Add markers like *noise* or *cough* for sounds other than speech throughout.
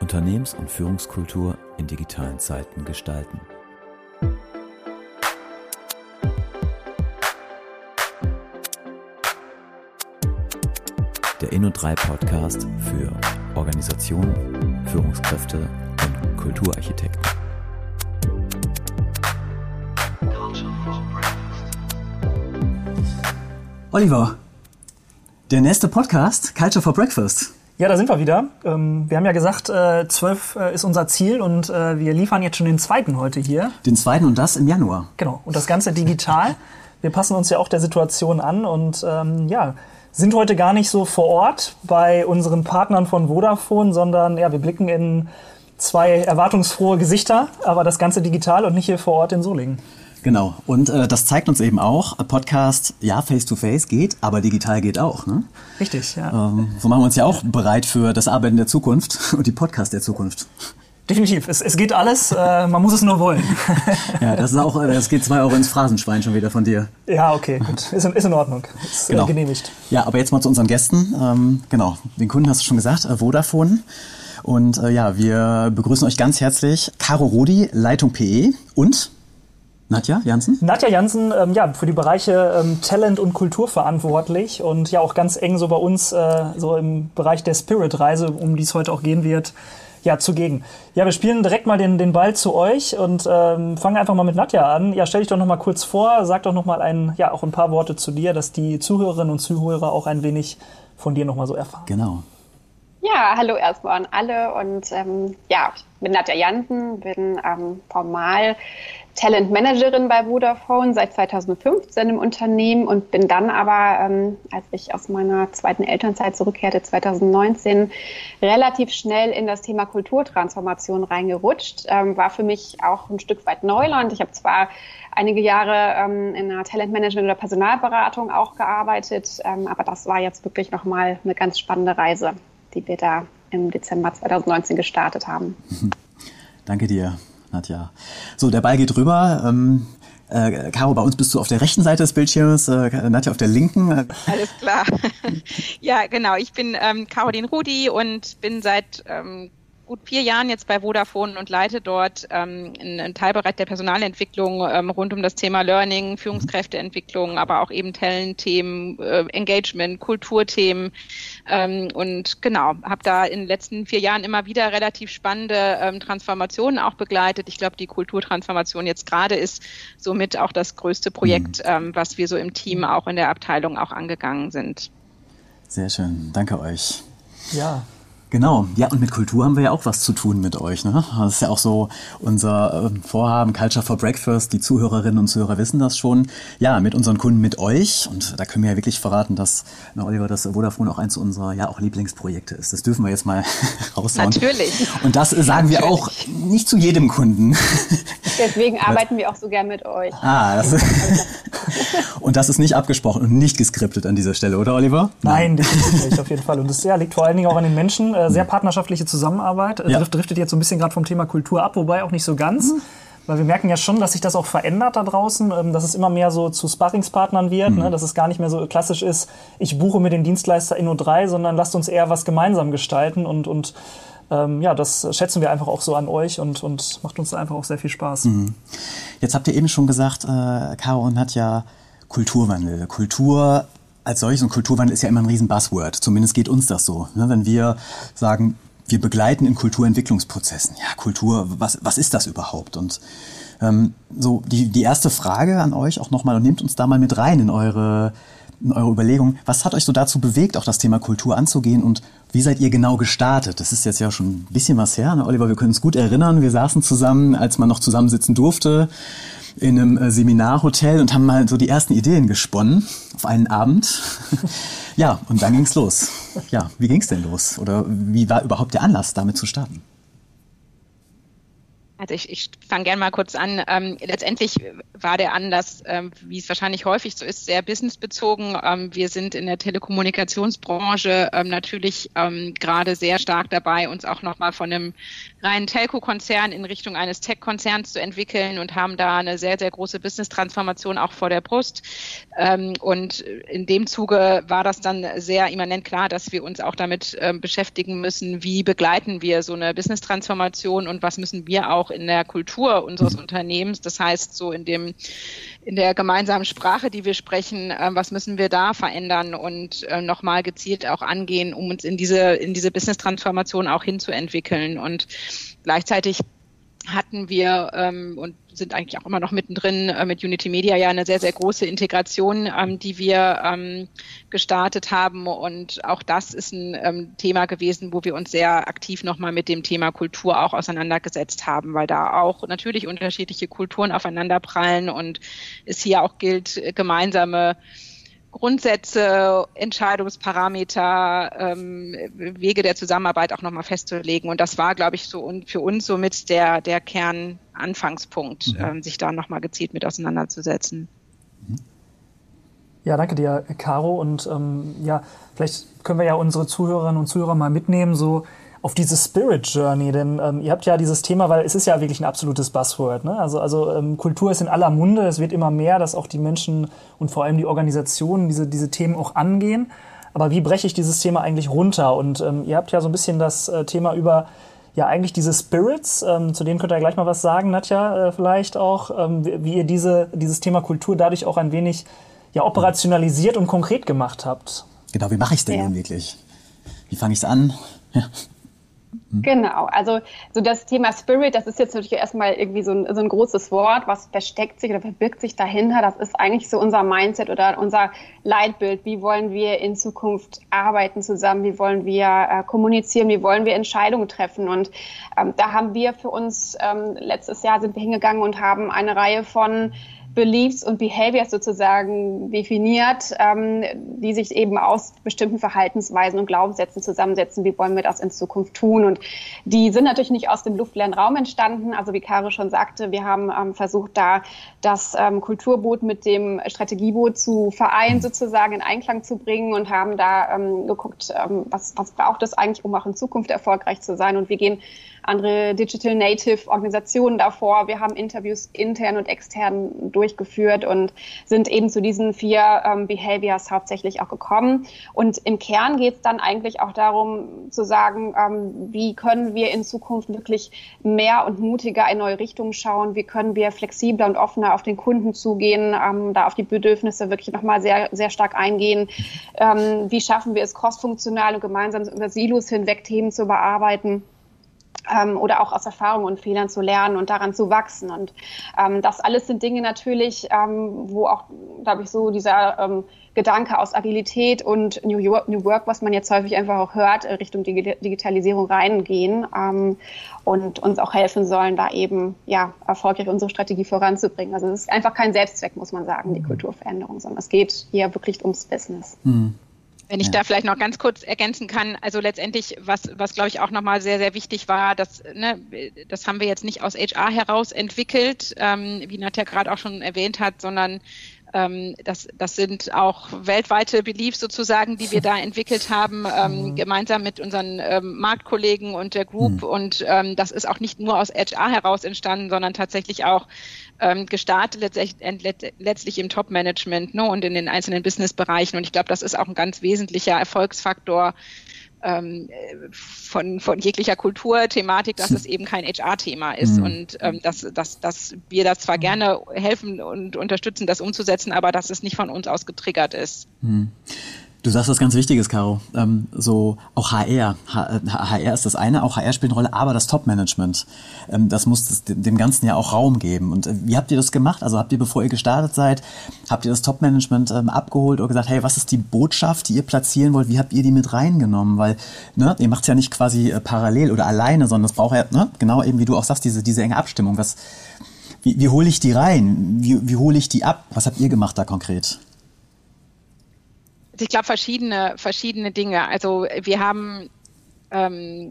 Unternehmens- und Führungskultur in digitalen Zeiten gestalten. Der Inno3 Podcast für Organisationen, Führungskräfte und Kulturarchitekten. Oliver, der nächste Podcast, Culture for Breakfast. Ja, da sind wir wieder. Ähm, wir haben ja gesagt, äh, zwölf äh, ist unser Ziel und äh, wir liefern jetzt schon den zweiten heute hier. Den zweiten und das im Januar. Genau. Und das Ganze digital. *laughs* Wir passen uns ja auch der Situation an und ähm, ja, sind heute gar nicht so vor Ort bei unseren Partnern von Vodafone, sondern ja, wir blicken in zwei erwartungsfrohe Gesichter, aber das Ganze digital und nicht hier vor Ort in Solingen. Genau. Und äh, das zeigt uns eben auch, Podcast, ja, face-to-face geht, aber digital geht auch. Ne? Richtig, ja. Ähm, so machen wir uns ja auch bereit für das Arbeiten der Zukunft *laughs* und die Podcast der Zukunft. Definitiv. Es, es geht alles, äh, man muss es nur wollen. *laughs* ja, das ist auch, äh, das geht zwei Euro ins Phrasenschwein schon wieder von dir. Ja, okay, gut. Ist, ist in Ordnung. Ist äh, genau. genehmigt. Ja, aber jetzt mal zu unseren Gästen. Ähm, genau, den Kunden hast du schon gesagt, äh, Vodafone. Und äh, ja, wir begrüßen euch ganz herzlich. Caro Rudi, Leitung PE und Nadja Jansen? Nadja Jansen, ähm, ja, für die Bereiche ähm, Talent und Kultur verantwortlich und ja auch ganz eng so bei uns, äh, so im Bereich der Spirit-Reise, um die es heute auch gehen wird, ja, zugegen. Ja, wir spielen direkt mal den, den Ball zu euch und ähm, fangen einfach mal mit Nadja an. Ja, stell dich doch noch mal kurz vor, sag doch noch mal ein, ja, auch ein paar Worte zu dir, dass die Zuhörerinnen und Zuhörer auch ein wenig von dir noch mal so erfahren. Genau. Ja, hallo erstmal an alle und ähm, ja, ich bin Nadja Jansen, bin ähm, formal Talentmanagerin bei Vodafone seit 2015 im Unternehmen und bin dann aber, ähm, als ich aus meiner zweiten Elternzeit zurückkehrte, 2019, relativ schnell in das Thema Kulturtransformation reingerutscht. Ähm, war für mich auch ein Stück weit Neuland. Ich habe zwar einige Jahre ähm, in einer Talentmanagement- oder Personalberatung auch gearbeitet, ähm, aber das war jetzt wirklich nochmal eine ganz spannende Reise, die wir da im Dezember 2019 gestartet haben. *laughs* Danke dir. Nadja. So, der Ball geht rüber. Ähm, äh, Caro, bei uns bist du auf der rechten Seite des Bildschirms, äh, Nadja auf der linken. Alles klar. *laughs* ja, genau. Ich bin ähm, Caroline Rudi und bin seit ähm, gut vier Jahren jetzt bei Vodafone und leite dort ähm, einen Teilbereich der Personalentwicklung ähm, rund um das Thema Learning, Führungskräfteentwicklung, aber auch eben Talent-Themen, äh, Engagement, Kulturthemen ähm, und genau, habe da in den letzten vier Jahren immer wieder relativ spannende ähm, Transformationen auch begleitet. Ich glaube, die Kulturtransformation jetzt gerade ist somit auch das größte Projekt, mhm. ähm, was wir so im Team auch in der Abteilung auch angegangen sind. Sehr schön, danke euch. Ja, Genau, ja, und mit Kultur haben wir ja auch was zu tun mit euch. Ne? Das ist ja auch so unser äh, Vorhaben, Culture for Breakfast. Die Zuhörerinnen und Zuhörer wissen das schon. Ja, mit unseren Kunden, mit euch. Und da können wir ja wirklich verraten, dass, na, Oliver, dass Vodafone auch eins unserer ja auch Lieblingsprojekte ist. Das dürfen wir jetzt mal *laughs* raushauen. Natürlich. Und das sagen wir auch nicht zu jedem Kunden. Deswegen *laughs* arbeiten wir auch so gern mit euch. Ah, das ist *laughs* und das ist nicht abgesprochen und nicht geskriptet an dieser Stelle, oder Oliver? Nein, definitiv nicht, auf jeden Fall. Und das ja, liegt vor allen Dingen auch an den Menschen äh, sehr partnerschaftliche Zusammenarbeit. Äh, ja. Driftet jetzt so ein bisschen gerade vom Thema Kultur ab, wobei auch nicht so ganz. Mhm. Weil wir merken ja schon, dass sich das auch verändert da draußen, ähm, dass es immer mehr so zu Sparringspartnern wird, mhm. ne? dass es gar nicht mehr so klassisch ist, ich buche mir den Dienstleister Inno3, sondern lasst uns eher was gemeinsam gestalten und, und ähm, ja, das schätzen wir einfach auch so an euch und, und macht uns einfach auch sehr viel Spaß. Mhm. Jetzt habt ihr eben schon gesagt, äh, Caro und hat ja Kulturwandel. Kultur als solches und Kulturwandel ist ja immer ein riesen Buzzword. Zumindest geht uns das so. Ne? Wenn wir sagen, wir begleiten in Kulturentwicklungsprozessen. Ja, Kultur, was, was ist das überhaupt? Und ähm, so die, die erste Frage an euch auch nochmal und nehmt uns da mal mit rein in eure, in eure Überlegung. Was hat euch so dazu bewegt, auch das Thema Kultur anzugehen und wie seid ihr genau gestartet? Das ist jetzt ja schon ein bisschen was her. Ne? Oliver, wir können uns gut erinnern. Wir saßen zusammen, als man noch zusammensitzen durfte in einem äh, Seminarhotel und haben mal so die ersten Ideen gesponnen auf einen Abend. *laughs* ja, und dann ging's los. Ja, wie ging's denn los? Oder wie war überhaupt der Anlass, damit zu starten? Also ich, ich fange gerne mal kurz an. Ähm, letztendlich war der Anlass, ähm, wie es wahrscheinlich häufig so ist, sehr businessbezogen. Ähm, wir sind in der Telekommunikationsbranche ähm, natürlich ähm, gerade sehr stark dabei, uns auch nochmal von einem reinen Telco-Konzern in Richtung eines Tech-Konzerns zu entwickeln und haben da eine sehr, sehr große Business-Transformation auch vor der Brust. Ähm, und in dem Zuge war das dann sehr immanent klar, dass wir uns auch damit beschäftigen müssen, wie begleiten wir so eine Business-Transformation und was müssen wir auch auch in der Kultur unseres mhm. Unternehmens. Das heißt, so in dem, in der gemeinsamen Sprache, die wir sprechen, äh, was müssen wir da verändern und äh, nochmal gezielt auch angehen, um uns in diese, in diese Business-Transformation auch hinzuentwickeln. Und gleichzeitig hatten wir ähm, und sind eigentlich auch immer noch mittendrin äh, mit Unity Media ja eine sehr, sehr große Integration, ähm, die wir ähm, gestartet haben. Und auch das ist ein ähm, Thema gewesen, wo wir uns sehr aktiv nochmal mit dem Thema Kultur auch auseinandergesetzt haben, weil da auch natürlich unterschiedliche Kulturen aufeinanderprallen und es hier auch gilt, gemeinsame Grundsätze, Entscheidungsparameter, ähm, Wege der Zusammenarbeit auch nochmal festzulegen. Und das war, glaube ich, so und für uns somit der, der Kernanfangspunkt, mhm. ähm, sich da nochmal gezielt mit auseinanderzusetzen. Ja, danke dir, Caro. Und ähm, ja, vielleicht können wir ja unsere Zuhörerinnen und Zuhörer mal mitnehmen, so auf diese Spirit Journey, denn ähm, ihr habt ja dieses Thema, weil es ist ja wirklich ein absolutes Buzzword. Ne? Also, also ähm, Kultur ist in aller Munde, es wird immer mehr, dass auch die Menschen und vor allem die Organisationen diese, diese Themen auch angehen. Aber wie breche ich dieses Thema eigentlich runter? Und ähm, ihr habt ja so ein bisschen das äh, Thema über ja eigentlich diese Spirits, ähm, zu denen könnt ihr gleich mal was sagen, Nadja, äh, vielleicht auch, ähm, wie, wie, ihr diese, dieses Thema Kultur dadurch auch ein wenig ja, operationalisiert und konkret gemacht habt. Genau, wie mache ich es denn ja. wirklich? Wie fange ich es an? Ja. Mhm. Genau, also so das Thema Spirit, das ist jetzt natürlich erstmal irgendwie so ein, so ein großes Wort, was versteckt sich oder verbirgt sich dahinter. Das ist eigentlich so unser Mindset oder unser Leitbild. Wie wollen wir in Zukunft arbeiten zusammen? Wie wollen wir äh, kommunizieren? Wie wollen wir Entscheidungen treffen? Und ähm, da haben wir für uns, ähm, letztes Jahr sind wir hingegangen und haben eine Reihe von Beliefs und Behaviors sozusagen definiert, ähm, die sich eben aus bestimmten Verhaltensweisen und Glaubenssätzen zusammensetzen. Wie wollen wir das in Zukunft tun? Und die sind natürlich nicht aus dem luftleeren Raum entstanden. Also wie Caro schon sagte, wir haben ähm, versucht, da das ähm, Kulturboot mit dem Strategieboot zu vereinen, sozusagen in Einklang zu bringen und haben da ähm, geguckt, ähm, was, was braucht es eigentlich, um auch in Zukunft erfolgreich zu sein. Und wir gehen andere Digital Native Organisationen davor. Wir haben Interviews intern und extern durchgeführt und sind eben zu diesen vier ähm, Behaviors hauptsächlich auch gekommen. Und im Kern geht es dann eigentlich auch darum zu sagen, ähm, wie können wir in Zukunft wirklich mehr und mutiger in neue Richtungen schauen, wie können wir flexibler und offener auf den Kunden zugehen, ähm, da auf die Bedürfnisse wirklich nochmal sehr, sehr stark eingehen. Ähm, wie schaffen wir es crossfunktional und gemeinsam über Silos hinweg Themen zu bearbeiten? Ähm, oder auch aus Erfahrungen und Fehlern zu lernen und daran zu wachsen. Und ähm, das alles sind Dinge natürlich, ähm, wo auch, glaube ich, so dieser ähm, Gedanke aus Agilität und New, York, New Work, was man jetzt häufig einfach auch hört, äh, Richtung Digitalisierung reingehen ähm, und uns auch helfen sollen, da eben ja erfolgreich unsere Strategie voranzubringen. Also es ist einfach kein Selbstzweck, muss man sagen, die mhm. Kulturveränderung, sondern es geht hier wirklich ums Business. Mhm. Wenn ich ja. da vielleicht noch ganz kurz ergänzen kann, also letztendlich, was, was glaube ich auch nochmal sehr, sehr wichtig war, dass, ne, das haben wir jetzt nicht aus HR heraus entwickelt, ähm, wie Nadja gerade auch schon erwähnt hat, sondern ähm, das, das sind auch weltweite Beliefs sozusagen, die wir da entwickelt haben, ähm, mhm. gemeinsam mit unseren ähm, Marktkollegen und der Group. Mhm. Und ähm, das ist auch nicht nur aus HR heraus entstanden, sondern tatsächlich auch ähm, gestartet letztlich, letztlich im Top-Management ne, und in den einzelnen Business-Bereichen. Und ich glaube, das ist auch ein ganz wesentlicher Erfolgsfaktor ähm, von, von jeglicher Kulturthematik, dass es eben kein HR-Thema ist mhm. und ähm, dass, dass, dass wir das zwar gerne helfen und unterstützen, das umzusetzen, aber dass es nicht von uns aus getriggert ist. Mhm. Du sagst was ganz Wichtiges, Caro. Ähm, so auch HR. H HR ist das eine, auch HR spielt eine Rolle, aber das Top-Management, ähm, das muss das, dem Ganzen ja auch Raum geben. Und äh, wie habt ihr das gemacht? Also habt ihr, bevor ihr gestartet seid, habt ihr das Top-Management ähm, abgeholt oder gesagt, hey, was ist die Botschaft, die ihr platzieren wollt? Wie habt ihr die mit reingenommen? Weil ne, ihr macht es ja nicht quasi äh, parallel oder alleine, sondern es braucht ja, ne, genau eben wie du auch sagst, diese, diese enge Abstimmung. Was, wie, wie hole ich die rein? Wie, wie hole ich die ab? Was habt ihr gemacht da konkret? Ich glaube, verschiedene, verschiedene Dinge. Also wir haben ähm,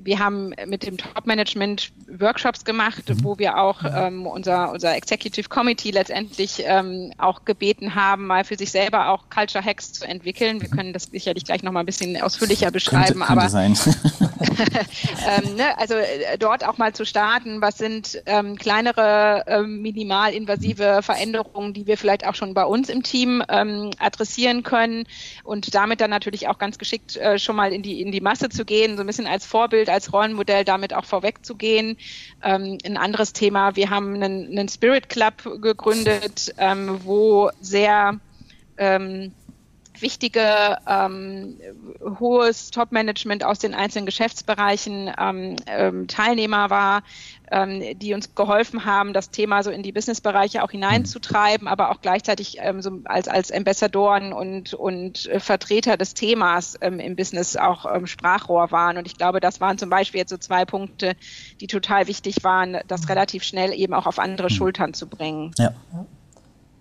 wir haben mit dem Top-Management Workshops gemacht, mhm. wo wir auch ähm, unser, unser Executive Committee letztendlich ähm, auch gebeten haben, mal für sich selber auch Culture Hacks zu entwickeln. Wir können das sicherlich gleich noch mal ein bisschen ausführlicher beschreiben. Könnte, könnte aber *laughs* ähm, ne, also äh, dort auch mal zu starten, was sind ähm, kleinere, ähm, minimalinvasive Veränderungen, die wir vielleicht auch schon bei uns im Team ähm, adressieren können und damit dann natürlich auch ganz geschickt äh, schon mal in die, in die Masse zu gehen, so ein bisschen als Vorbild, als Rollenmodell damit auch vorwegzugehen. Ähm, ein anderes Thema, wir haben einen, einen Spirit Club gegründet, ähm, wo sehr ähm, wichtige ähm, hohes Top-Management aus den einzelnen Geschäftsbereichen ähm, ähm, Teilnehmer war, ähm, die uns geholfen haben, das Thema so in die Businessbereiche auch hineinzutreiben, aber auch gleichzeitig ähm, so als, als Ambassadoren und, und äh, Vertreter des Themas ähm, im Business auch ähm, Sprachrohr waren. Und ich glaube, das waren zum Beispiel jetzt so zwei Punkte, die total wichtig waren, das relativ schnell eben auch auf andere hm. Schultern zu bringen. Ja.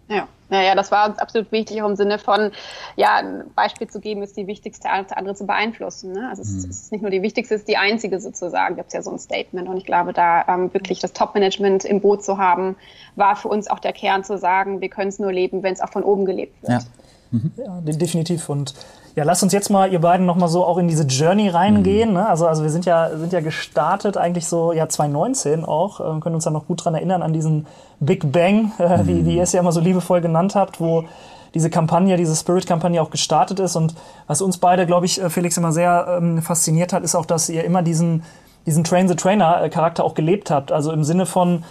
Ja. Naja, das war uns absolut wichtig, auch im Sinne von, ja, ein Beispiel zu geben, ist die wichtigste, alles andere zu beeinflussen. Ne? Also mhm. es ist nicht nur die wichtigste, es ist die einzige sozusagen. Gibt es ja so ein Statement. Und ich glaube, da ähm, wirklich das Top-Management im Boot zu haben, war für uns auch der Kern zu sagen, wir können es nur leben, wenn es auch von oben gelebt wird. Ja. Mhm. Ja, definitiv. Und ja, lasst uns jetzt mal, ihr beiden, nochmal so auch in diese Journey reingehen. Mhm. Ne? Also, also wir sind ja, sind ja gestartet eigentlich so, ja, 2019 auch, äh, können uns da noch gut dran erinnern an diesen Big Bang, äh, mhm. wie, wie ihr es ja immer so liebevoll genannt habt, wo diese Kampagne, diese Spirit-Kampagne auch gestartet ist. Und was uns beide, glaube ich, äh, Felix immer sehr ähm, fasziniert hat, ist auch, dass ihr immer diesen, diesen Train-the-Trainer-Charakter auch gelebt habt. Also im Sinne von,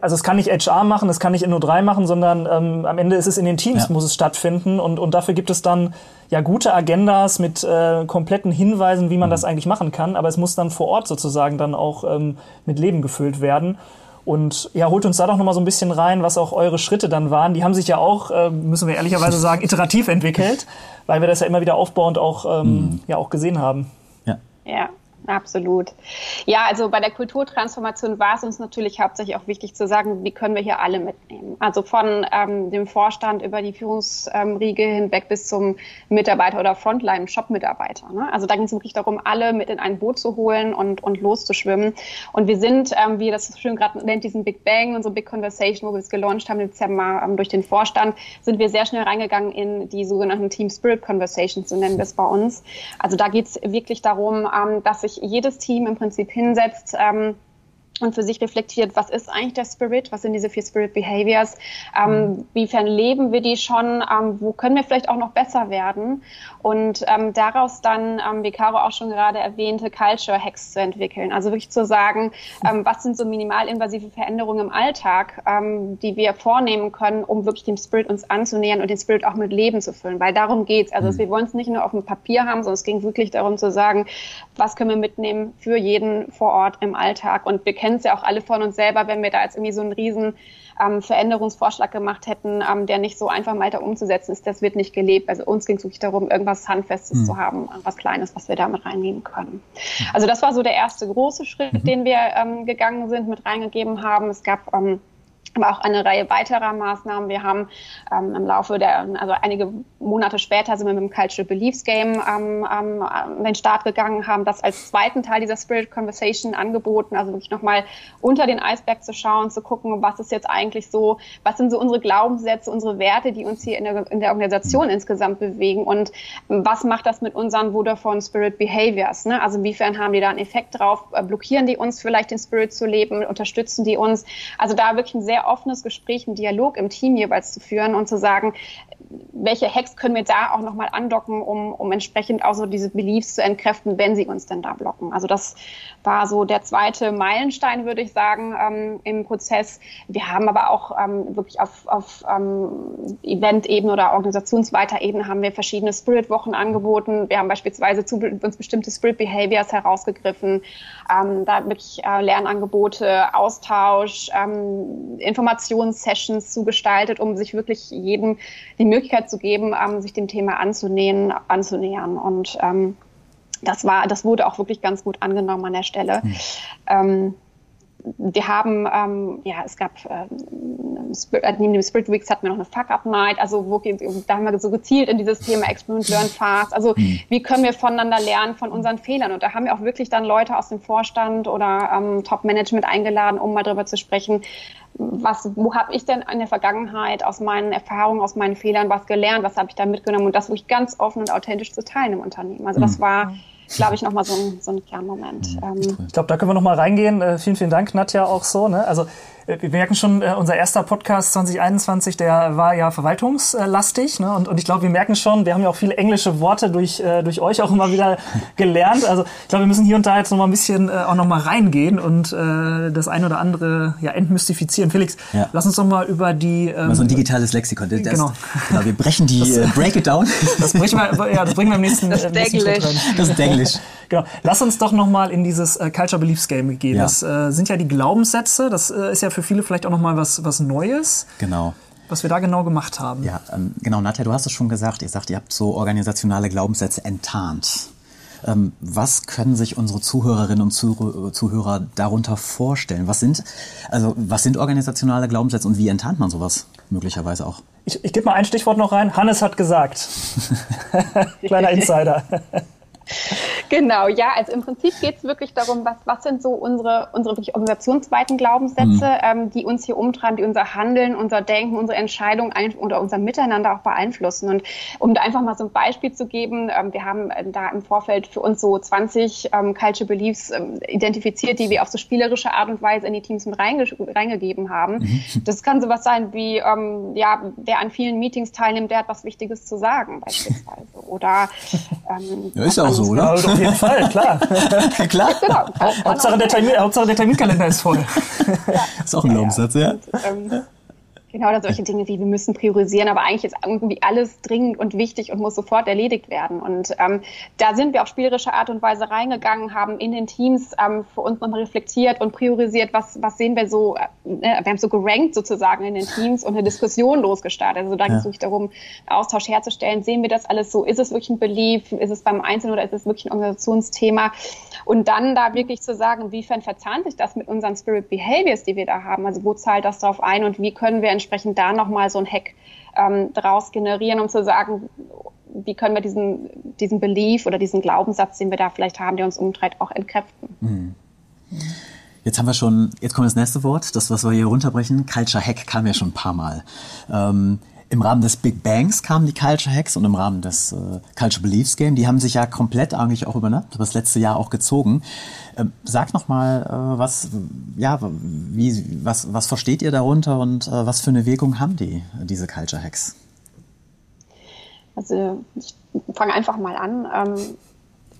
also es kann nicht HR machen, es kann nicht NO3 machen, sondern ähm, am Ende ist es in den Teams, ja. muss es stattfinden und, und dafür gibt es dann ja gute Agendas mit äh, kompletten Hinweisen, wie man mhm. das eigentlich machen kann, aber es muss dann vor Ort sozusagen dann auch ähm, mit Leben gefüllt werden. Und ja, holt uns da doch nochmal so ein bisschen rein, was auch eure Schritte dann waren. Die haben sich ja auch, äh, müssen wir ehrlicherweise sagen, *laughs* iterativ entwickelt, weil wir das ja immer wieder aufbauend auch, ähm, mhm. ja, auch gesehen haben. Ja. Ja, Absolut. Ja, also bei der Kulturtransformation war es uns natürlich hauptsächlich auch wichtig zu sagen, wie können wir hier alle mitnehmen. Also von ähm, dem Vorstand über die Führungsriege hinweg bis zum Mitarbeiter oder Frontline-Shop-Mitarbeiter. Ne? Also da ging es wirklich darum, alle mit in ein Boot zu holen und, und loszuschwimmen. Und wir sind, ähm, wie das schön gerade nennt, diesen Big Bang, unsere Big Conversation, wo wir es gelauncht haben im Dezember ähm, durch den Vorstand, sind wir sehr schnell reingegangen in die sogenannten Team Spirit Conversations, so nennen wir es bei uns. Also da geht es wirklich darum, ähm, dass sich jedes Team im Prinzip hinsetzt, ähm, und für sich reflektiert, was ist eigentlich der Spirit, was sind diese vier Spirit Behaviors, ähm, mhm. wiefern leben wir die schon, ähm, wo können wir vielleicht auch noch besser werden und ähm, daraus dann, ähm, wie Caro auch schon gerade erwähnte, Culture Hacks zu entwickeln. Also wirklich zu sagen, ähm, was sind so minimalinvasive Veränderungen im Alltag, ähm, die wir vornehmen können, um wirklich dem Spirit uns anzunähern und den Spirit auch mit Leben zu füllen, weil darum geht's. Also mhm. wir wollen es nicht nur auf dem Papier haben, sondern es ging wirklich darum zu sagen, was können wir mitnehmen für jeden vor Ort im Alltag und wir kennen es ja auch alle von uns selber, wenn wir da jetzt irgendwie so einen riesen ähm, Veränderungsvorschlag gemacht hätten, ähm, der nicht so einfach weiter umzusetzen ist, das wird nicht gelebt. Also uns ging es wirklich darum, irgendwas Handfestes mhm. zu haben, was Kleines, was wir damit reinnehmen können. Also das war so der erste große Schritt, mhm. den wir ähm, gegangen sind, mit reingegeben haben. Es gab ähm, aber auch eine Reihe weiterer Maßnahmen. Wir haben ähm, im Laufe der, also einige Monate später sind wir mit dem Cultural Beliefs Game ähm, ähm, an den Start gegangen, haben das als zweiten Teil dieser Spirit Conversation angeboten, also wirklich nochmal unter den Eisberg zu schauen, zu gucken, was ist jetzt eigentlich so, was sind so unsere Glaubenssätze, unsere Werte, die uns hier in der, in der Organisation insgesamt bewegen und was macht das mit unseren Vodafone Spirit Behaviors? Ne? Also inwiefern haben die da einen Effekt drauf? Blockieren die uns vielleicht den Spirit zu leben? Unterstützen die uns? Also da wirklich ein sehr offenes Gespräch, einen Dialog im Team jeweils zu führen und zu sagen, welche Hacks können wir da auch nochmal andocken, um, um entsprechend auch so diese Beliefs zu entkräften, wenn sie uns denn da blocken. Also das war so der zweite Meilenstein, würde ich sagen, ähm, im Prozess. Wir haben aber auch ähm, wirklich auf, auf ähm, Event-Ebene oder organisationsweiter Ebene haben wir verschiedene Spirit-Wochen angeboten. Wir haben beispielsweise zu uns bestimmte Spirit-Behaviors herausgegriffen, ähm, da wirklich äh, Lernangebote, Austausch, ähm, Informationssessions zugestaltet, um sich wirklich jedem die Möglichkeit zu geben, ähm, sich dem Thema anzunähern, anzunähern. Und ähm, das war, das wurde auch wirklich ganz gut angenommen an der Stelle. Mhm. Ähm, wir haben, ähm, ja, es gab äh, äh, neben dem Spirit Weeks hatten wir noch eine Fuck-Up-Night, also wo, da haben wir so gezielt in dieses Thema Experiment Learn Fast. Also mhm. wie können wir voneinander lernen von unseren Fehlern? Und da haben wir auch wirklich dann Leute aus dem Vorstand oder ähm, Top-Management eingeladen, um mal darüber zu sprechen, was, wo habe ich denn in der Vergangenheit aus meinen Erfahrungen, aus meinen Fehlern was gelernt, was habe ich da mitgenommen und das wirklich ganz offen und authentisch zu teilen im Unternehmen. Also das mhm. war glaube ich, nochmal so ein, so ein Kernmoment. Mhm. Ähm, ich glaube, da können wir nochmal reingehen. Äh, vielen, vielen Dank, Nadja, auch so. Ne? Also wir merken schon, äh, unser erster Podcast 2021, der war ja verwaltungslastig. Ne? Und, und ich glaube, wir merken schon, wir haben ja auch viele englische Worte durch, äh, durch euch auch immer wieder *laughs* gelernt. Also ich glaube, wir müssen hier und da jetzt nochmal ein bisschen äh, auch nochmal reingehen und äh, das eine oder andere ja entmystifizieren. Felix, ja. lass uns doch mal über die... Ähm, so ein digitales Lexikon. Das, genau. genau. Wir brechen die, das, äh, break it down. *laughs* Das, brechen wir, ja, das bringen wir im nächsten, das ist Englisch. Das ist Englisch. *laughs* Genau. Lass uns doch nochmal in dieses äh, Culture Beliefs Game gehen. Ja. Das äh, sind ja die Glaubenssätze. Das äh, ist ja für viele vielleicht auch nochmal was, was Neues. Genau. Was wir da genau gemacht haben. Ja, ähm, genau. Nadja, du hast es schon gesagt. Ihr sagt, ihr habt so organisationale Glaubenssätze enttarnt. Ähm, was können sich unsere Zuhörerinnen und Zuhörer darunter vorstellen? Was sind, also, was sind organisationale Glaubenssätze und wie enttarnt man sowas möglicherweise auch? Ich, ich gebe mal ein Stichwort noch rein. Hannes hat gesagt. *laughs* Kleiner Insider. *laughs* *laughs* Genau, ja, also im Prinzip geht es wirklich darum, was, was sind so unsere, unsere wirklich organisationsweiten Glaubenssätze, mhm. ähm, die uns hier umtreiben, die unser Handeln, unser Denken, unsere Entscheidungen oder unser Miteinander auch beeinflussen. Und um da einfach mal so ein Beispiel zu geben, ähm, wir haben äh, da im Vorfeld für uns so 20 ähm, Culture Beliefs ähm, identifiziert, die wir auf so spielerische Art und Weise in die Teams mit reinge reingegeben haben. Mhm. Das kann sowas sein wie, ähm, ja, wer an vielen Meetings teilnimmt, der hat was Wichtiges zu sagen, beispielsweise. Oder *laughs* ähm, ja, ist auch so, oder? Ja, auf jeden Fall, klar. *laughs* klar. Genau. Hauptsache, der Termin, Hauptsache der Terminkalender ist voll. Ja. ist auch ein Glaubenssatz, ja. Und, ähm, Genau, oder solche Dinge wie wir müssen priorisieren, aber eigentlich ist irgendwie alles dringend und wichtig und muss sofort erledigt werden. Und ähm, da sind wir auf spielerische Art und Weise reingegangen, haben in den Teams ähm, für uns nochmal reflektiert und priorisiert, was, was sehen wir so, äh, wir haben so gerankt sozusagen in den Teams und eine Diskussion losgestartet. Also da geht es wirklich darum, Austausch herzustellen. Sehen wir das alles so? Ist es wirklich ein Belief? Ist es beim Einzelnen oder ist es wirklich ein Organisationsthema? Und dann da wirklich zu sagen, inwiefern verzahnt sich das mit unseren Spirit Behaviors, die wir da haben? Also wo zahlt das darauf ein und wie können wir entsprechend da nochmal so ein Hack ähm, draus generieren, um zu sagen, wie können wir diesen, diesen Belief oder diesen Glaubenssatz, den wir da vielleicht haben, der uns umtreibt, auch entkräften. Mhm. Jetzt haben wir schon, jetzt kommt das nächste Wort, das, was wir hier runterbrechen. Culture Hack kam ja schon ein paar Mal. Ähm, im Rahmen des Big Bangs kamen die Culture Hacks und im Rahmen des äh, Culture Beliefs Game, die haben sich ja komplett eigentlich auch über ne, das letzte Jahr auch gezogen. Ähm, sag noch mal, äh, was, ja, wie, was, was versteht ihr darunter und äh, was für eine Wirkung haben die, diese Culture Hacks? Also ich fange einfach mal an. Ähm,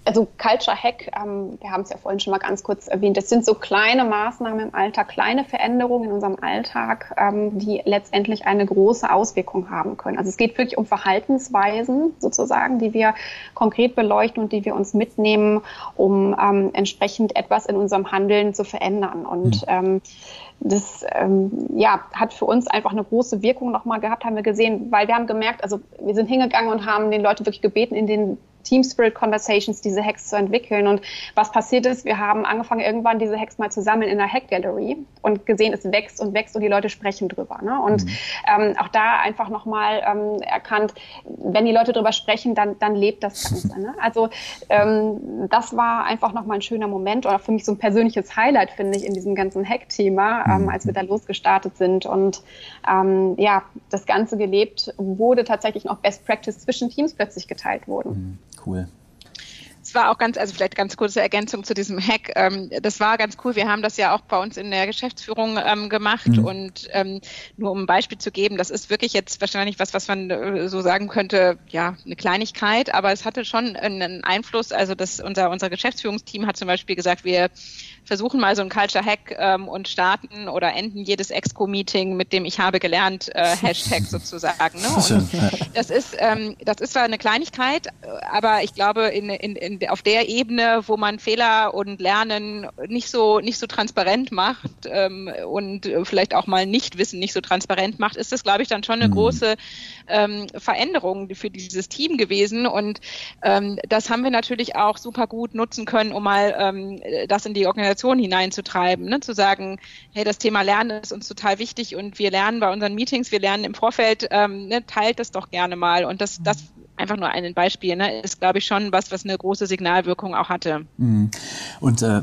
also Culture Hack, ähm, wir haben es ja vorhin schon mal ganz kurz erwähnt, das sind so kleine Maßnahmen im Alltag, kleine Veränderungen in unserem Alltag, ähm, die letztendlich eine große Auswirkung haben können. Also es geht wirklich um Verhaltensweisen sozusagen, die wir konkret beleuchten und die wir uns mitnehmen, um ähm, entsprechend etwas in unserem Handeln zu verändern. Und mhm. ähm, das ähm, ja, hat für uns einfach eine große Wirkung nochmal gehabt, haben wir gesehen, weil wir haben gemerkt, also wir sind hingegangen und haben den Leuten wirklich gebeten, in den Team Spirit Conversations diese Hacks zu entwickeln. Und was passiert ist, wir haben angefangen, irgendwann diese Hacks mal zu sammeln in der Hack Gallery und gesehen, es wächst und wächst und die Leute sprechen drüber. Ne? Und mhm. ähm, auch da einfach nochmal ähm, erkannt, wenn die Leute drüber sprechen, dann, dann lebt das Ganze. Ne? Also ähm, das war einfach nochmal ein schöner Moment oder für mich so ein persönliches Highlight, finde ich, in diesem ganzen Hack-Thema, ähm, mhm. als wir da losgestartet sind. Und ähm, ja, das Ganze gelebt wurde tatsächlich noch Best Practice zwischen Teams plötzlich geteilt wurden. Cool. Es war auch ganz, also vielleicht ganz kurze Ergänzung zu diesem Hack. Ähm, das war ganz cool. Wir haben das ja auch bei uns in der Geschäftsführung ähm, gemacht mhm. und ähm, nur um ein Beispiel zu geben, das ist wirklich jetzt wahrscheinlich was, was man äh, so sagen könnte, ja, eine Kleinigkeit, aber es hatte schon einen Einfluss. Also das, unser, unser Geschäftsführungsteam hat zum Beispiel gesagt, wir versuchen mal so ein Culture Hack ähm, und starten oder enden jedes Exco-Meeting mit dem Ich habe gelernt äh, Hashtag sozusagen. Ne? *laughs* Und das ist ähm, das ist zwar eine Kleinigkeit, aber ich glaube in, in, in, auf der Ebene, wo man Fehler und Lernen nicht so nicht so transparent macht ähm, und vielleicht auch mal Nichtwissen nicht so transparent macht, ist das glaube ich dann schon eine mhm. große ähm, Veränderung für dieses Team gewesen und ähm, das haben wir natürlich auch super gut nutzen können, um mal ähm, das in die Organisation Organisation hineinzutreiben, ne? zu sagen, hey, das Thema Lernen ist uns total wichtig und wir lernen bei unseren Meetings, wir lernen im Vorfeld, ähm, ne? teilt das doch gerne mal. Und das, das einfach nur ein Beispiel, ne? ist, glaube ich, schon was, was eine große Signalwirkung auch hatte. Mhm. Und äh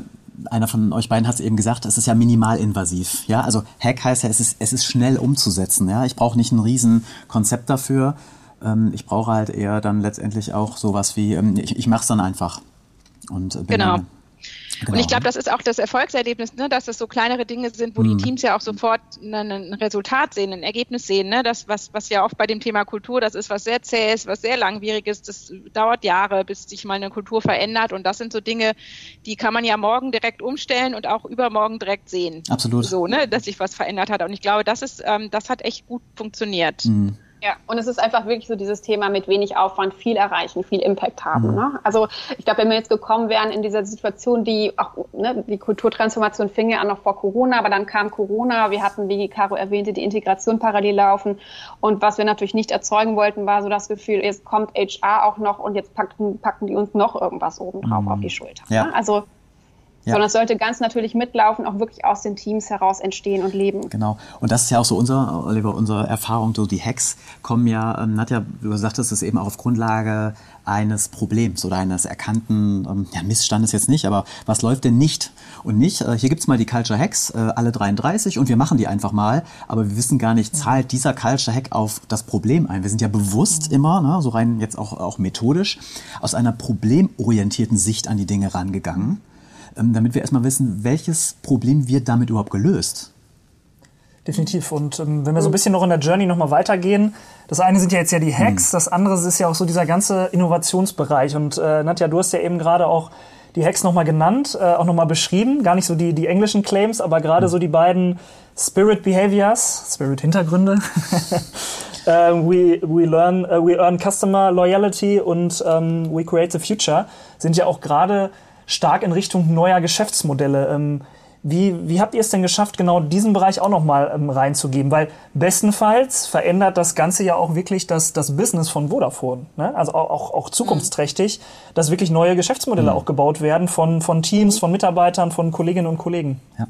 einer von euch beiden hat es eben gesagt, es ist ja minimalinvasiv. Ja, also Hack heißt ja, es ist, es ist schnell umzusetzen. Ja, ich brauche nicht ein riesen Konzept dafür. Ähm, ich brauche halt eher dann letztendlich auch sowas wie, ähm, ich, ich mache es dann einfach. Und bin genau. Dann, Genau. Und ich glaube, das ist auch das Erfolgserlebnis, ne, dass es so kleinere Dinge sind, wo mhm. die Teams ja auch sofort ein Resultat sehen, ein Ergebnis sehen. Ne? Das, was, was ja oft bei dem Thema Kultur, das ist was sehr zähes, was sehr langwieriges, das dauert Jahre, bis sich mal eine Kultur verändert. Und das sind so Dinge, die kann man ja morgen direkt umstellen und auch übermorgen direkt sehen. Absolut. So, ne, dass sich was verändert hat. Und ich glaube, das ist, ähm, das hat echt gut funktioniert. Mhm. Ja, und es ist einfach wirklich so dieses Thema mit wenig Aufwand viel erreichen, viel Impact haben. Mhm. Ne? Also ich glaube, wenn wir jetzt gekommen wären in dieser Situation, die auch ne, die Kulturtransformation fing ja an noch vor Corona, aber dann kam Corona, wir hatten, wie Caro erwähnte, die Integration parallel laufen und was wir natürlich nicht erzeugen wollten, war so das Gefühl, jetzt kommt HR auch noch und jetzt packen, packen die uns noch irgendwas obendrauf mhm. auf die Schulter. Ja. Ne? Also ja. sondern es sollte ganz natürlich mitlaufen, auch wirklich aus den Teams heraus entstehen und leben. Genau. Und das ist ja auch so unser, Oliver, unsere Erfahrung. So die Hacks kommen ja, ähm, Nadja, du sagtest es eben auch auf Grundlage eines Problems oder eines erkannten ähm, ja, Missstandes jetzt nicht, aber was läuft denn nicht? Und nicht, äh, hier gibt's mal die Culture Hacks, äh, alle 33 und wir machen die einfach mal, aber wir wissen gar nicht, zahlt dieser Culture Hack auf das Problem ein. Wir sind ja bewusst mhm. immer, ne, so rein jetzt auch, auch methodisch, aus einer problemorientierten Sicht an die Dinge rangegangen damit wir erstmal wissen, welches Problem wird damit überhaupt gelöst. Definitiv. Und ähm, wenn wir so ein bisschen noch in der Journey nochmal weitergehen, das eine sind ja jetzt ja die Hacks, mhm. das andere ist ja auch so dieser ganze Innovationsbereich. Und äh, Nadja, du hast ja eben gerade auch die Hacks nochmal genannt, äh, auch nochmal beschrieben. Gar nicht so die, die englischen Claims, aber gerade so die beiden Spirit Behaviors, Spirit Hintergründe. uh, *laughs* we, we, learn, uh, we earn Customer Loyalty und ähm, we create the future sind ja auch gerade stark in Richtung neuer Geschäftsmodelle. Ähm, wie, wie habt ihr es denn geschafft, genau diesen Bereich auch nochmal ähm, reinzugeben? Weil bestenfalls verändert das Ganze ja auch wirklich das, das Business von Vodafone. Ne? Also auch, auch, auch zukunftsträchtig, mhm. dass wirklich neue Geschäftsmodelle mhm. auch gebaut werden von, von Teams, von Mitarbeitern, von Kolleginnen und Kollegen. Ja.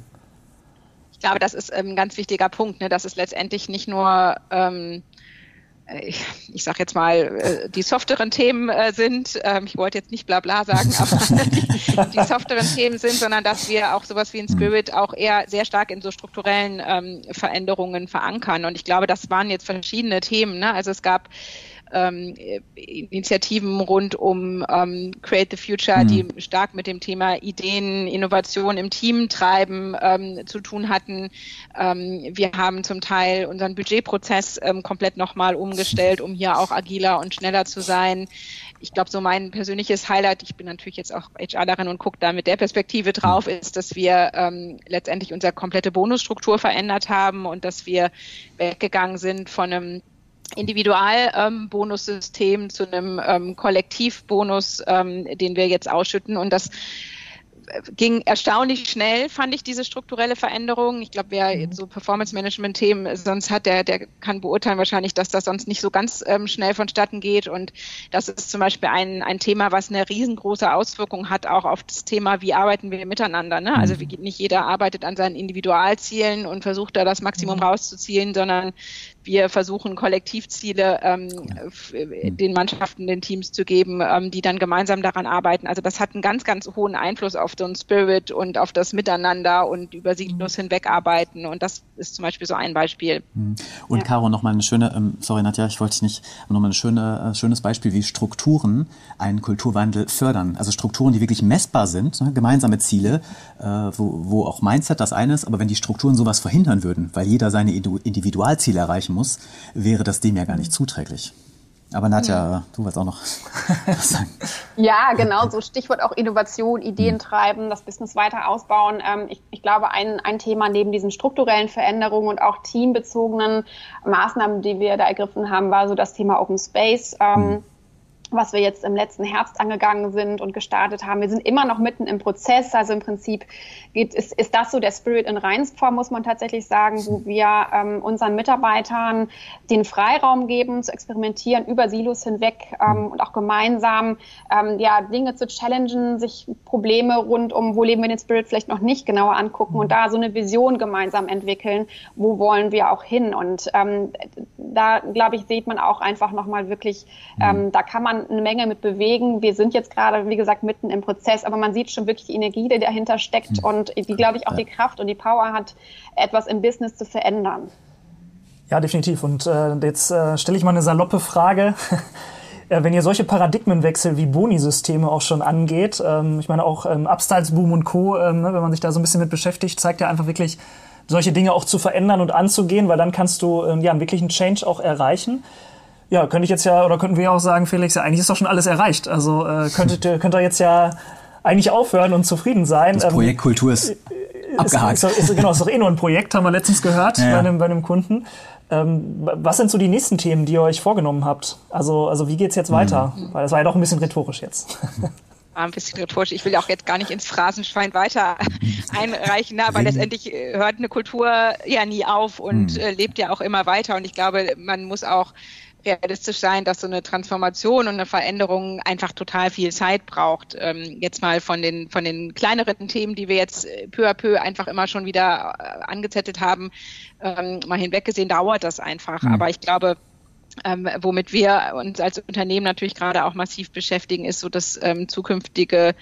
Ich glaube, das ist ein ganz wichtiger Punkt, ne? dass es letztendlich nicht nur ähm, ich, ich sage jetzt mal, äh, die softeren Themen äh, sind, ähm, ich wollte jetzt nicht bla bla sagen, aber die, *laughs* die softeren Themen sind, sondern dass wir auch sowas wie ein hm. Spirit auch eher sehr stark in so strukturellen ähm, Veränderungen verankern. Und ich glaube, das waren jetzt verschiedene Themen. Ne? Also es gab ähm, Initiativen rund um ähm, Create the Future, mhm. die stark mit dem Thema Ideen, Innovation im Team treiben ähm, zu tun hatten. Ähm, wir haben zum Teil unseren Budgetprozess ähm, komplett nochmal umgestellt, um hier auch agiler und schneller zu sein. Ich glaube, so mein persönliches Highlight, ich bin natürlich jetzt auch HRlerin und gucke da mit der Perspektive drauf, mhm. ist, dass wir ähm, letztendlich unsere komplette Bonusstruktur verändert haben und dass wir weggegangen sind von einem Individualbonussystem ähm, zu einem ähm, Kollektivbonus, ähm, den wir jetzt ausschütten. Und das ging erstaunlich schnell, fand ich diese strukturelle Veränderung. Ich glaube, wer jetzt so Performance-Management-Themen sonst hat, der, der kann beurteilen wahrscheinlich, dass das sonst nicht so ganz ähm, schnell vonstatten geht. Und das ist zum Beispiel ein, ein Thema, was eine riesengroße Auswirkung hat, auch auf das Thema, wie arbeiten wir miteinander. Ne? Also wie, nicht jeder arbeitet an seinen Individualzielen und versucht da das Maximum mhm. rauszuzielen, sondern wir versuchen Kollektivziele ähm, mhm. den Mannschaften, den Teams zu geben, ähm, die dann gemeinsam daran arbeiten. Also das hat einen ganz, ganz hohen Einfluss auf den Spirit und auf das Miteinander und über Signus mhm. hinweg arbeiten. Und das ist zum Beispiel so ein Beispiel. Mhm. Und ja. Caro, nochmal eine schöne, ähm, sorry Nadja, ich wollte dich nicht, nochmal ein schöne, äh, schönes Beispiel, wie Strukturen einen Kulturwandel fördern. Also Strukturen, die wirklich messbar sind, ne, gemeinsame Ziele, äh, wo, wo auch Mindset das eine ist, aber wenn die Strukturen sowas verhindern würden, weil jeder seine Individualziele erreichen erreichen muss, wäre das dem ja gar nicht zuträglich. Aber Nadja, mhm. du wolltest auch noch *laughs* was sagen. Ja, genau, so Stichwort auch Innovation, Ideen mhm. treiben, das Business weiter ausbauen. Ähm, ich, ich, glaube, ein, ein Thema neben diesen strukturellen Veränderungen und auch teambezogenen Maßnahmen, die wir da ergriffen haben, war so das Thema Open Space. Ähm, mhm was wir jetzt im letzten Herbst angegangen sind und gestartet haben. Wir sind immer noch mitten im Prozess. Also im Prinzip geht, ist, ist das so der Spirit in Reinsform, muss man tatsächlich sagen, wo wir ähm, unseren Mitarbeitern den Freiraum geben, zu experimentieren über Silos hinweg ähm, und auch gemeinsam ähm, ja, Dinge zu challengen, sich Probleme rund um, wo leben wir den Spirit vielleicht noch nicht genauer angucken und da so eine Vision gemeinsam entwickeln, wo wollen wir auch hin. Und ähm, da, glaube ich, sieht man auch einfach nochmal wirklich, ähm, da kann man eine Menge mit bewegen. Wir sind jetzt gerade, wie gesagt, mitten im Prozess, aber man sieht schon wirklich die Energie, die dahinter steckt mhm. und die, glaube ich, auch die Kraft und die Power hat, etwas im Business zu verändern. Ja, definitiv. Und äh, jetzt äh, stelle ich mal eine saloppe Frage. *laughs* Äh, wenn ihr solche Paradigmenwechsel wie Boni-Systeme auch schon angeht, ähm, ich meine auch ähm, Upstyles-Boom und Co., ähm, ne, wenn man sich da so ein bisschen mit beschäftigt, zeigt ja einfach wirklich, solche Dinge auch zu verändern und anzugehen, weil dann kannst du ähm, ja einen wirklichen Change auch erreichen. Ja, könnte ich jetzt ja, oder könnten wir auch sagen, Felix, ja, eigentlich ist doch schon alles erreicht. Also äh, könntet, könnt ihr jetzt ja eigentlich aufhören und zufrieden sein. Das Projekt ähm, Kultur ist abgehakt. Ist, ist, ist, genau, ist doch eh nur ein Projekt, haben wir letztens gehört ja, ja. Bei, einem, bei einem Kunden. Ähm, was sind so die nächsten Themen, die ihr euch vorgenommen habt? Also, also wie geht's jetzt weiter? Mhm. Weil das war ja doch ein bisschen rhetorisch jetzt. *laughs* ein bisschen rhetorisch. Ich will auch jetzt gar nicht ins Phrasenschwein weiter *laughs* einreichen, ne? aber letztendlich äh, hört eine Kultur ja nie auf und mhm. äh, lebt ja auch immer weiter. Und ich glaube, man muss auch realistisch sein, dass so eine Transformation und eine Veränderung einfach total viel Zeit braucht. Ähm, jetzt mal von den, von den kleineren Themen, die wir jetzt äh, peu à peu einfach immer schon wieder angezettelt haben, ähm, mal hinweggesehen, dauert das einfach. Mhm. Aber ich glaube, ähm, womit wir uns als Unternehmen natürlich gerade auch massiv beschäftigen, ist so das ähm, zukünftige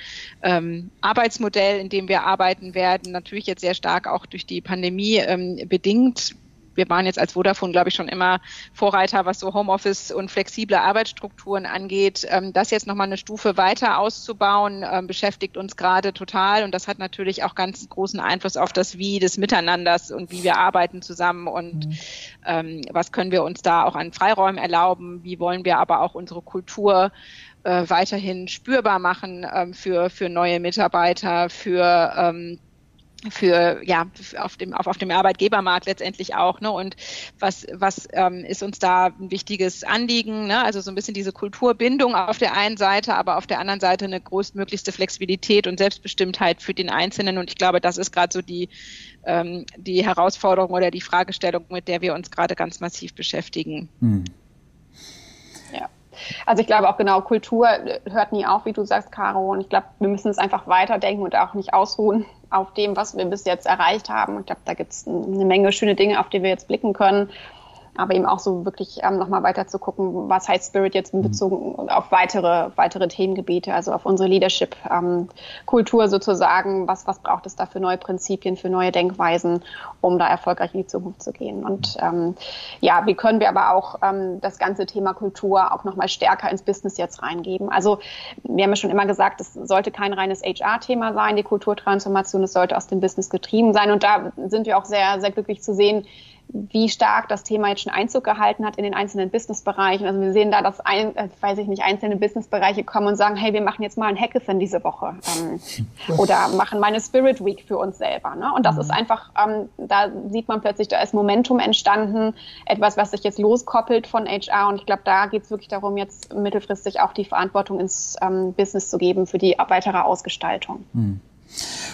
ähm, Arbeitsmodell, in dem wir arbeiten werden. Natürlich jetzt sehr stark auch durch die Pandemie ähm, bedingt wir waren jetzt als Vodafone, glaube ich, schon immer Vorreiter, was so Homeoffice und flexible Arbeitsstrukturen angeht. Ähm, das jetzt nochmal eine Stufe weiter auszubauen, ähm, beschäftigt uns gerade total. Und das hat natürlich auch ganz großen Einfluss auf das Wie des Miteinanders und wie wir arbeiten zusammen und mhm. ähm, was können wir uns da auch an Freiräumen erlauben, wie wollen wir aber auch unsere Kultur äh, weiterhin spürbar machen für, für neue Mitarbeiter, für für ja auf dem auf, auf dem Arbeitgebermarkt letztendlich auch ne? Und was was ähm, ist uns da ein wichtiges Anliegen ne? Also so ein bisschen diese Kulturbindung auf der einen Seite aber auf der anderen Seite eine größtmöglichste Flexibilität und Selbstbestimmtheit für den Einzelnen. Und ich glaube das ist gerade so die ähm, die Herausforderung oder die Fragestellung mit der wir uns gerade ganz massiv beschäftigen. Hm. Also ich glaube auch genau, Kultur hört nie auf, wie du sagst, Caro. Und ich glaube, wir müssen es einfach weiterdenken und auch nicht ausruhen auf dem, was wir bis jetzt erreicht haben. Ich glaube, da gibt es eine Menge schöne Dinge, auf die wir jetzt blicken können aber eben auch so wirklich ähm, nochmal weiter zu gucken, was heißt Spirit jetzt in mhm. Bezug auf weitere, weitere Themengebiete, also auf unsere Leadership-Kultur ähm, sozusagen, was, was braucht es da für neue Prinzipien, für neue Denkweisen, um da erfolgreich in die Zukunft zu gehen. Und ähm, ja, wie können wir aber auch ähm, das ganze Thema Kultur auch nochmal stärker ins Business jetzt reingeben? Also wir haben ja schon immer gesagt, es sollte kein reines HR-Thema sein, die Kulturtransformation, es sollte aus dem Business getrieben sein. Und da sind wir auch sehr, sehr glücklich zu sehen, wie stark das Thema jetzt schon Einzug gehalten hat in den einzelnen Businessbereichen. Also wir sehen da, dass ein, äh, weiß ich nicht, einzelne Businessbereiche kommen und sagen, hey, wir machen jetzt mal ein Hackathon diese Woche ähm, oder machen mal eine Spirit Week für uns selber. Ne? Und das mhm. ist einfach, ähm, da sieht man plötzlich, da ist Momentum entstanden, etwas, was sich jetzt loskoppelt von HR. Und ich glaube, da geht es wirklich darum, jetzt mittelfristig auch die Verantwortung ins ähm, Business zu geben für die weitere Ausgestaltung. Mhm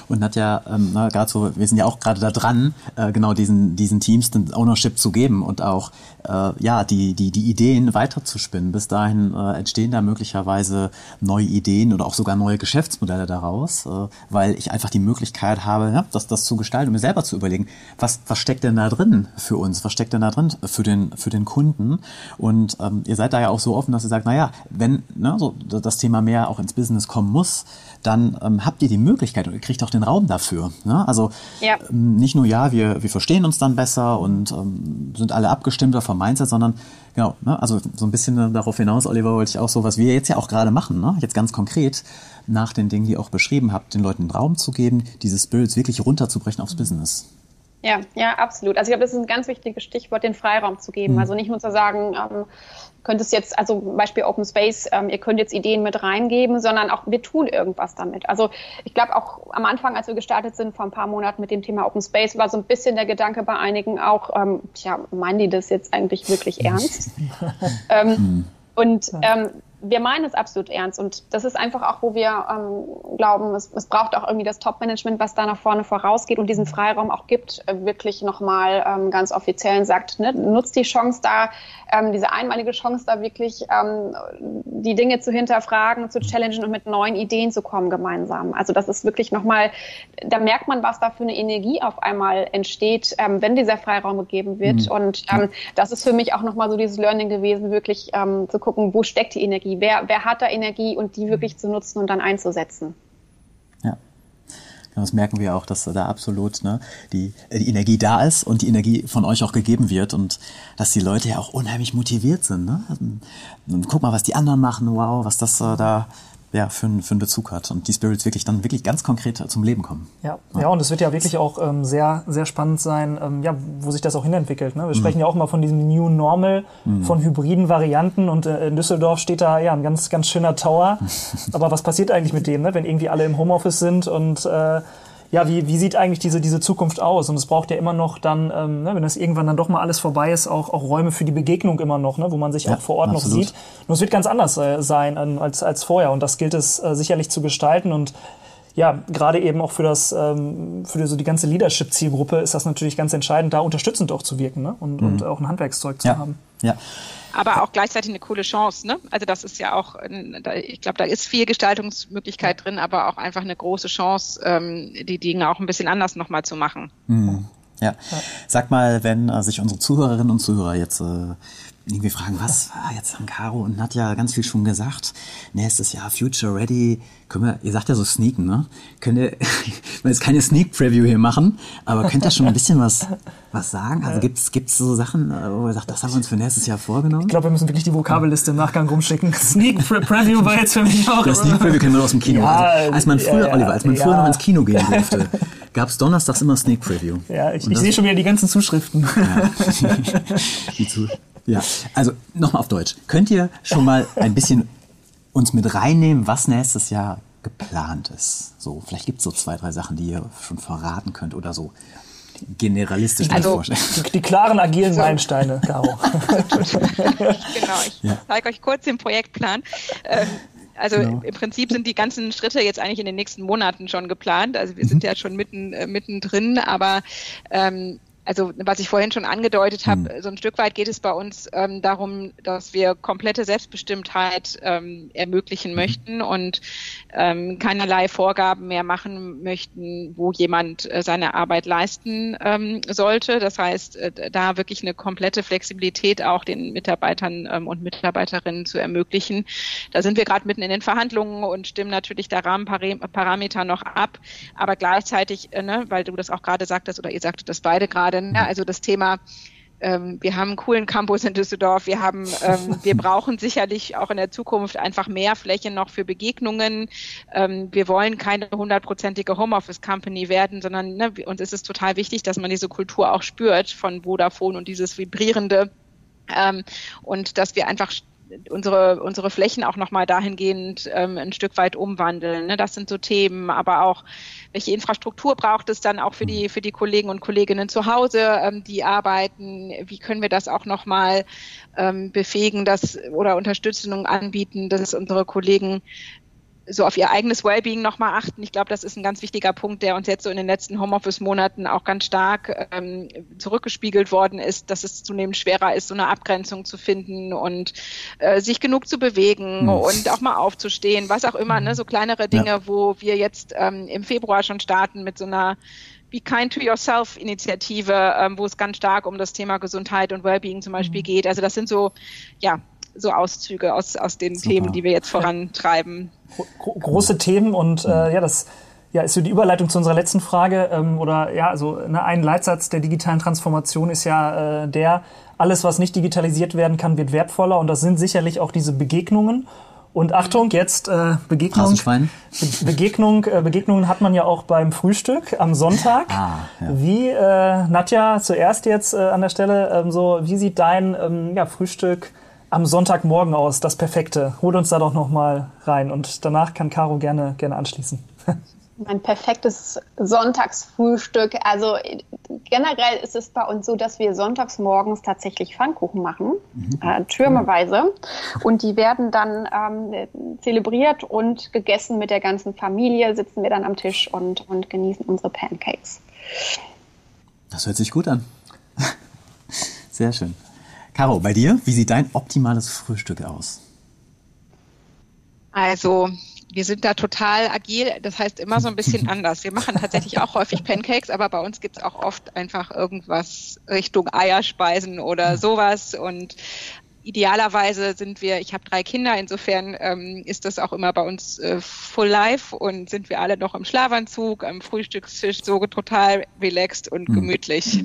und hat ja ähm, gerade so, wir sind ja auch gerade da dran, äh, genau diesen diesen Teams den Ownership zu geben und auch äh, ja die die die Ideen weiterzuspinnen. Bis dahin äh, entstehen da möglicherweise neue Ideen oder auch sogar neue Geschäftsmodelle daraus, äh, weil ich einfach die Möglichkeit habe, ja, das das zu gestalten und mir selber zu überlegen, was was steckt denn da drin für uns, was steckt denn da drin für den für den Kunden und ähm, ihr seid da ja auch so offen, dass ihr sagt, na ja, wenn ne, so das Thema mehr auch ins Business kommen muss, dann ähm, habt ihr die Möglichkeit und ihr kriegt auch den Raum dafür. Ne? Also ja. ähm, nicht nur, ja, wir, wir verstehen uns dann besser und ähm, sind alle abgestimmter vom Mindset, sondern genau, ne? also so ein bisschen darauf hinaus, Oliver, wollte ich auch so, was wir jetzt ja auch gerade machen, ne? jetzt ganz konkret, nach den Dingen, die ihr auch beschrieben habt, den Leuten Raum zu geben, diese Spirits wirklich runterzubrechen aufs Business. Ja, ja, absolut. Also ich glaube, das ist ein ganz wichtiges Stichwort, den Freiraum zu geben. Mhm. Also nicht nur zu sagen, ähm, könntest jetzt, also Beispiel Open Space, ähm, ihr könnt jetzt Ideen mit reingeben, sondern auch wir tun irgendwas damit. Also ich glaube auch am Anfang, als wir gestartet sind, vor ein paar Monaten mit dem Thema Open Space, war so ein bisschen der Gedanke bei einigen auch, ähm, tja, meinen die das jetzt eigentlich wirklich ernst? ähm, und ähm, wir meinen es absolut ernst und das ist einfach auch, wo wir ähm, glauben, es, es, braucht auch irgendwie das Top-Management, was da nach vorne vorausgeht und diesen Freiraum auch gibt, äh, wirklich nochmal ähm, ganz offiziell sagt, ne, nutzt die Chance da, ähm, diese einmalige Chance da wirklich ähm, die Dinge zu hinterfragen, zu challengen und mit neuen Ideen zu kommen gemeinsam. Also das ist wirklich nochmal, da merkt man, was da für eine Energie auf einmal entsteht, ähm, wenn dieser Freiraum gegeben wird mhm. und ähm, das ist für mich auch nochmal so dieses Learning gewesen, wirklich zu gucken, wo steckt die Energie, wer, wer hat da Energie und die wirklich zu nutzen und dann einzusetzen. Ja. Das merken wir auch, dass da absolut ne, die, die Energie da ist und die Energie von euch auch gegeben wird und dass die Leute ja auch unheimlich motiviert sind. Ne? Und guck mal, was die anderen machen, wow, was das äh, da ja, für, für einen Bezug hat und die Spirits wirklich dann wirklich ganz konkret zum Leben kommen. Ja, ja. ja und es wird ja wirklich auch ähm, sehr, sehr spannend sein, ähm, ja, wo sich das auch hinentwickelt. Ne? Wir mhm. sprechen ja auch mal von diesem New Normal, mhm. von hybriden Varianten und äh, in Düsseldorf steht da ja ein ganz, ganz schöner Tower. *laughs* Aber was passiert eigentlich mit dem, ne? wenn irgendwie alle im Homeoffice sind und äh, ja, wie, wie sieht eigentlich diese, diese Zukunft aus? Und es braucht ja immer noch dann, ähm, ne, wenn das irgendwann dann doch mal alles vorbei ist, auch, auch Räume für die Begegnung immer noch, ne, wo man sich ja, auch vor Ort absolut. noch sieht. Nur es wird ganz anders äh, sein ähm, als, als vorher und das gilt es äh, sicherlich zu gestalten und ja, gerade eben auch für das, ähm, für die, so die ganze Leadership-Zielgruppe ist das natürlich ganz entscheidend, da unterstützend auch zu wirken ne? und, mhm. und auch ein Handwerkszeug zu ja. haben. Ja, aber auch gleichzeitig eine coole Chance. Ne? Also das ist ja auch, ich glaube, da ist viel Gestaltungsmöglichkeit drin, aber auch einfach eine große Chance, ähm, die Dinge auch ein bisschen anders nochmal zu machen. Mhm. Ja. Sag mal, wenn äh, sich unsere Zuhörerinnen und Zuhörer jetzt äh, irgendwie fragen, was, ah, jetzt haben Caro und Nadja ganz viel schon gesagt. Nächstes Jahr Future Ready. Können wir, ihr sagt ja so sneaken, ne? Könnt ihr, *laughs* ich will jetzt keine Sneak Preview hier machen, aber könnt ihr schon ein bisschen was, was sagen? Also gibt's, gibt's so Sachen, äh, wo ihr sagt, das haben wir uns für nächstes Jahr vorgenommen? Ich glaube, wir müssen wirklich die Vokabelliste im Nachgang rumschicken. *laughs* Sneak Preview war jetzt für mich auch. Das Sneak Preview kennen wir aus dem Kino. Ja, also, als man früher, ja, Oliver, als man ja. früher noch ins Kino gehen durfte, gab es donnerstags immer Sneak Preview. Ja, ich, ich sehe schon wieder die ganzen Zuschriften. Ja. *laughs* die Zuschriften. Ja, also nochmal auf Deutsch. Könnt ihr schon mal ein bisschen uns mit reinnehmen, was nächstes Jahr geplant ist? So, vielleicht gibt es so zwei, drei Sachen, die ihr schon verraten könnt oder so generalistisch also, vorstellen. Die, die, klaren, agilen so. Meilensteine, Caro. *laughs* *laughs* genau, ich ja. zeige euch kurz den Projektplan. Ähm, also genau. im Prinzip sind die ganzen Schritte jetzt eigentlich in den nächsten Monaten schon geplant. Also wir mhm. sind ja schon mitten äh, mittendrin, aber ähm, also was ich vorhin schon angedeutet habe, hm. so ein Stück weit geht es bei uns ähm, darum, dass wir komplette Selbstbestimmtheit ähm, ermöglichen mhm. möchten und ähm, keinerlei Vorgaben mehr machen möchten, wo jemand äh, seine Arbeit leisten ähm, sollte. Das heißt, äh, da wirklich eine komplette Flexibilität auch den Mitarbeitern ähm, und Mitarbeiterinnen zu ermöglichen. Da sind wir gerade mitten in den Verhandlungen und stimmen natürlich da Rahmenparameter noch ab, aber gleichzeitig, äh, ne, weil du das auch gerade sagtest oder ihr sagtet das beide gerade, gerade. Ne? Also das Thema, ähm, wir haben einen coolen Campus in Düsseldorf. Wir haben, ähm, *laughs* wir brauchen sicherlich auch in der Zukunft einfach mehr Fläche noch für Begegnungen. Ähm, wir wollen keine hundertprozentige Homeoffice-Company werden, sondern ne, uns ist es total wichtig, dass man diese Kultur auch spürt von Vodafone und dieses vibrierende ähm, und dass wir einfach unsere, unsere Flächen auch nochmal dahingehend ähm, ein Stück weit umwandeln. Ne? Das sind so Themen, aber auch, welche Infrastruktur braucht es dann auch für die, für die Kollegen und Kolleginnen zu Hause, ähm, die arbeiten? Wie können wir das auch nochmal ähm, befähigen, dass oder Unterstützung anbieten, dass unsere Kollegen so auf ihr eigenes Wellbeing nochmal achten. Ich glaube, das ist ein ganz wichtiger Punkt, der uns jetzt so in den letzten Homeoffice-Monaten auch ganz stark ähm, zurückgespiegelt worden ist, dass es zunehmend schwerer ist, so eine Abgrenzung zu finden und äh, sich genug zu bewegen mhm. und auch mal aufzustehen, was auch immer, ne, so kleinere Dinge, ja. wo wir jetzt ähm, im Februar schon starten mit so einer Be Kind to Yourself Initiative, ähm, wo es ganz stark um das Thema Gesundheit und Wellbeing zum Beispiel mhm. geht. Also das sind so, ja, so Auszüge aus, aus den Super. Themen, die wir jetzt vorantreiben. Große Themen und äh, ja, das ja, ist so die Überleitung zu unserer letzten Frage ähm, oder ja, also ne, ein Leitsatz der digitalen Transformation ist ja äh, der, alles, was nicht digitalisiert werden kann, wird wertvoller und das sind sicherlich auch diese Begegnungen. Und Achtung, jetzt äh, Begegnung. Be Begegnung, äh, Begegnungen hat man ja auch beim Frühstück am Sonntag. Ah, ja. Wie, äh, Nadja, zuerst jetzt äh, an der Stelle, ähm, so, wie sieht dein ähm, ja, Frühstück am Sonntagmorgen aus, das Perfekte. Hol uns da doch noch mal rein und danach kann Caro gerne, gerne anschließen. *laughs* Mein perfektes Sonntagsfrühstück. Also generell ist es bei uns so, dass wir sonntags morgens tatsächlich Pfannkuchen machen, mhm. äh, türmeweise. Und die werden dann ähm, zelebriert und gegessen mit der ganzen Familie, sitzen wir dann am Tisch und, und genießen unsere Pancakes. Das hört sich gut an. *laughs* Sehr schön. Caro, bei dir, wie sieht dein optimales Frühstück aus? Also, wir sind da total agil, das heißt immer so ein bisschen *laughs* anders. Wir machen tatsächlich auch häufig Pancakes, aber bei uns gibt es auch oft einfach irgendwas Richtung Eierspeisen oder sowas. Und idealerweise sind wir, ich habe drei Kinder, insofern ähm, ist das auch immer bei uns äh, full life und sind wir alle noch im Schlafanzug, am Frühstückstisch, so total relaxed und hm. gemütlich.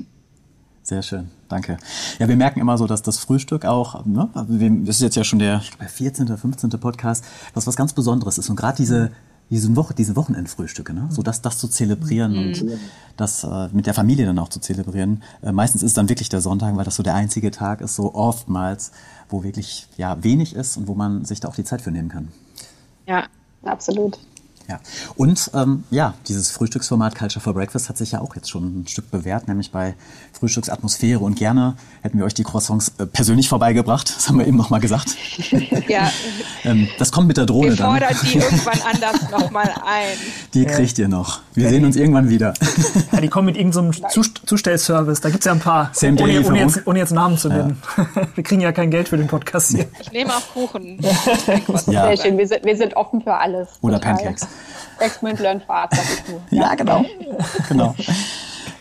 Sehr schön, danke. Ja, wir merken immer so, dass das Frühstück auch, ne, also das ist jetzt ja schon der ich glaube, 14., 15. Podcast, was was ganz Besonderes ist. Und gerade diese, diese, Woche, diese Wochenendfrühstücke, ne, so dass das zu zelebrieren mhm. und das äh, mit der Familie dann auch zu zelebrieren. Äh, meistens ist dann wirklich der Sonntag, weil das so der einzige Tag ist, so oftmals, wo wirklich ja wenig ist und wo man sich da auch die Zeit für nehmen kann. Ja, absolut. Ja. Und ähm, ja, dieses Frühstücksformat Culture for Breakfast hat sich ja auch jetzt schon ein Stück bewährt, nämlich bei Frühstücksatmosphäre. Und gerne hätten wir euch die Croissants äh, persönlich vorbeigebracht. Das haben wir eben nochmal gesagt. *laughs* Ja. *laughs* ähm, das kommt mit der Drohne wir dann. Wir fordern die *laughs* irgendwann anders nochmal ein. Die kriegt ihr noch. Wir ja, sehen uns irgendwann wieder. Ja, die kommen mit irgendeinem so Zustellservice. Da gibt es ja ein paar, Same ohne, ohne, jetzt, ohne, jetzt, Namen zu nennen. Wir kriegen ja kein Geld für den Podcast hier. Ich nehme auch Kuchen. ja. Sehr schön. Wir sind, wir sind offen für alles. Oder Total. Pancakes. Experiment Learn Fast, sag ich nur. Ja, ja genau. *laughs* genau.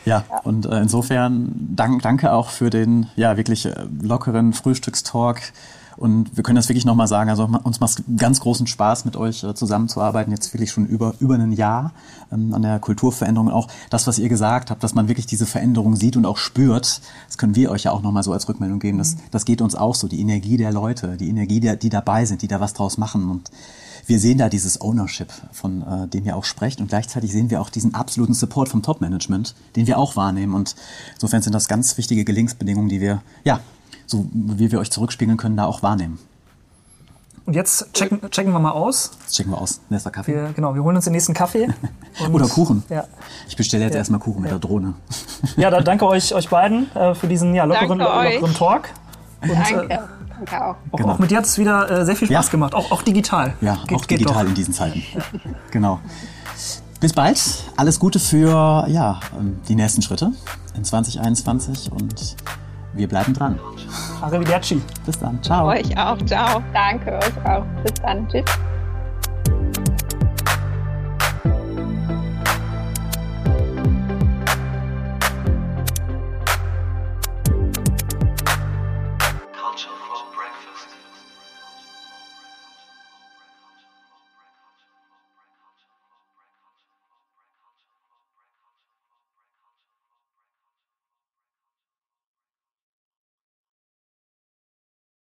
Ja, ja, und äh, insofern dank, danke auch für den ja wirklich äh, lockeren Frühstückstalk. Und wir können das wirklich nochmal sagen, also uns macht es ganz großen Spaß, mit euch äh, zusammenzuarbeiten, jetzt wirklich schon über, über ein Jahr ähm, an der Kulturveränderung. Auch das, was ihr gesagt habt, dass man wirklich diese Veränderung sieht und auch spürt, das können wir euch ja auch nochmal so als Rückmeldung geben. Das, das geht uns auch so, die Energie der Leute, die Energie, der, die dabei sind, die da was draus machen. Und wir sehen da dieses Ownership, von äh, dem ihr auch sprecht und gleichzeitig sehen wir auch diesen absoluten Support vom Top-Management, den wir auch wahrnehmen und insofern sind das ganz wichtige Gelingensbedingungen, die wir, ja, so wie wir euch zurückspiegeln können, da auch wahrnehmen. Und jetzt checken, checken wir mal aus. Jetzt checken wir aus. Nächster Kaffee. Wir, genau, wir holen uns den nächsten Kaffee. *laughs* Oder Kuchen. Ja. Ich bestelle jetzt ja. erstmal Kuchen mit der Drohne. Ja, da danke euch, euch beiden äh, für diesen ja, lockeren, lockeren Talk. Und, danke. Äh, Danke auch. Auch, genau. auch mit dir hat es wieder äh, sehr viel Spaß ja. gemacht, auch, auch digital. Ja, geht, auch digital in diesen Zeiten. genau. Bis bald. Alles Gute für ja, ähm, die nächsten Schritte in 2021 und wir bleiben dran. Arrivederci. Bis dann. Ciao. Euch auch. Ciao. Danke, euch auch. Bis dann. Tschüss.